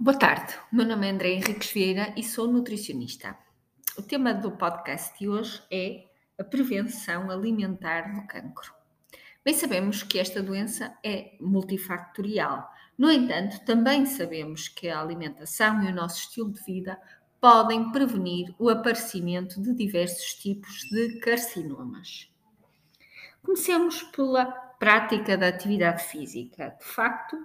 Boa tarde, o meu nome é André Henriques Vieira e sou nutricionista. O tema do podcast de hoje é a prevenção alimentar do cancro. Bem sabemos que esta doença é multifactorial. No entanto, também sabemos que a alimentação e o nosso estilo de vida podem prevenir o aparecimento de diversos tipos de carcinomas. Comecemos pela prática da atividade física. De facto,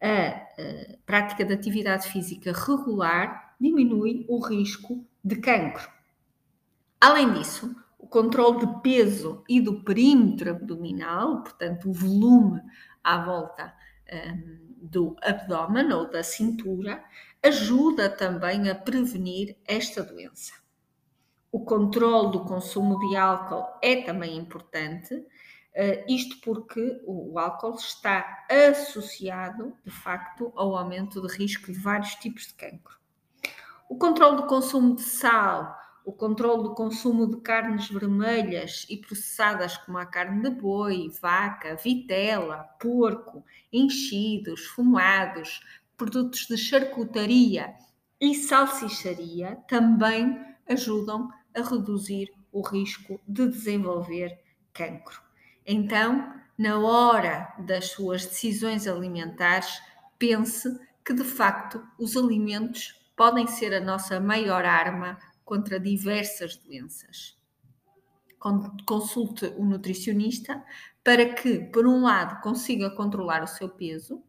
a, a prática de atividade física regular diminui o risco de cancro. Além disso, o controle de peso e do perímetro abdominal, portanto, o volume à volta um, do abdômen ou da cintura, ajuda também a prevenir esta doença. O controle do consumo de álcool é também importante, Uh, isto porque o, o, álcool está associado, de facto, ao aumento de risco de vários tipos de cancro. O controle do consumo de sal, o controle do consumo de carnes vermelhas e processadas, como a carne de boi, vaca, vitela, porco, enchidos, fumados, produtos de charcutaria e salsicharia, também ajudam a reduzir o risco de desenvolver cancro. Então, na hora das suas decisões alimentares, pense que de facto os alimentos podem ser a nossa maior arma contra diversas doenças. Consulte o nutricionista para que, por um lado, consiga controlar o seu peso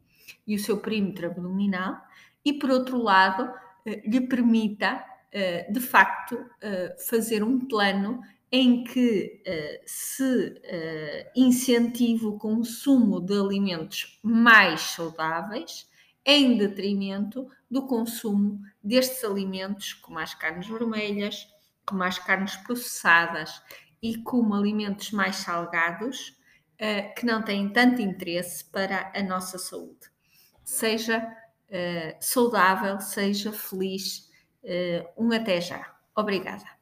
e o seu perímetro abdominal e, por outro lado, eh, lhe permita, eh, de facto, eh, fazer um plano em que uh, se uh, incentiva o consumo de alimentos mais saudáveis em detrimento do consumo destes alimentos, como as carnes vermelhas, como as carnes processadas e como alimentos mais salgados, uh, que não têm tanto interesse para a nossa saúde. Seja saudável, seja feliz. um até já. Obrigada.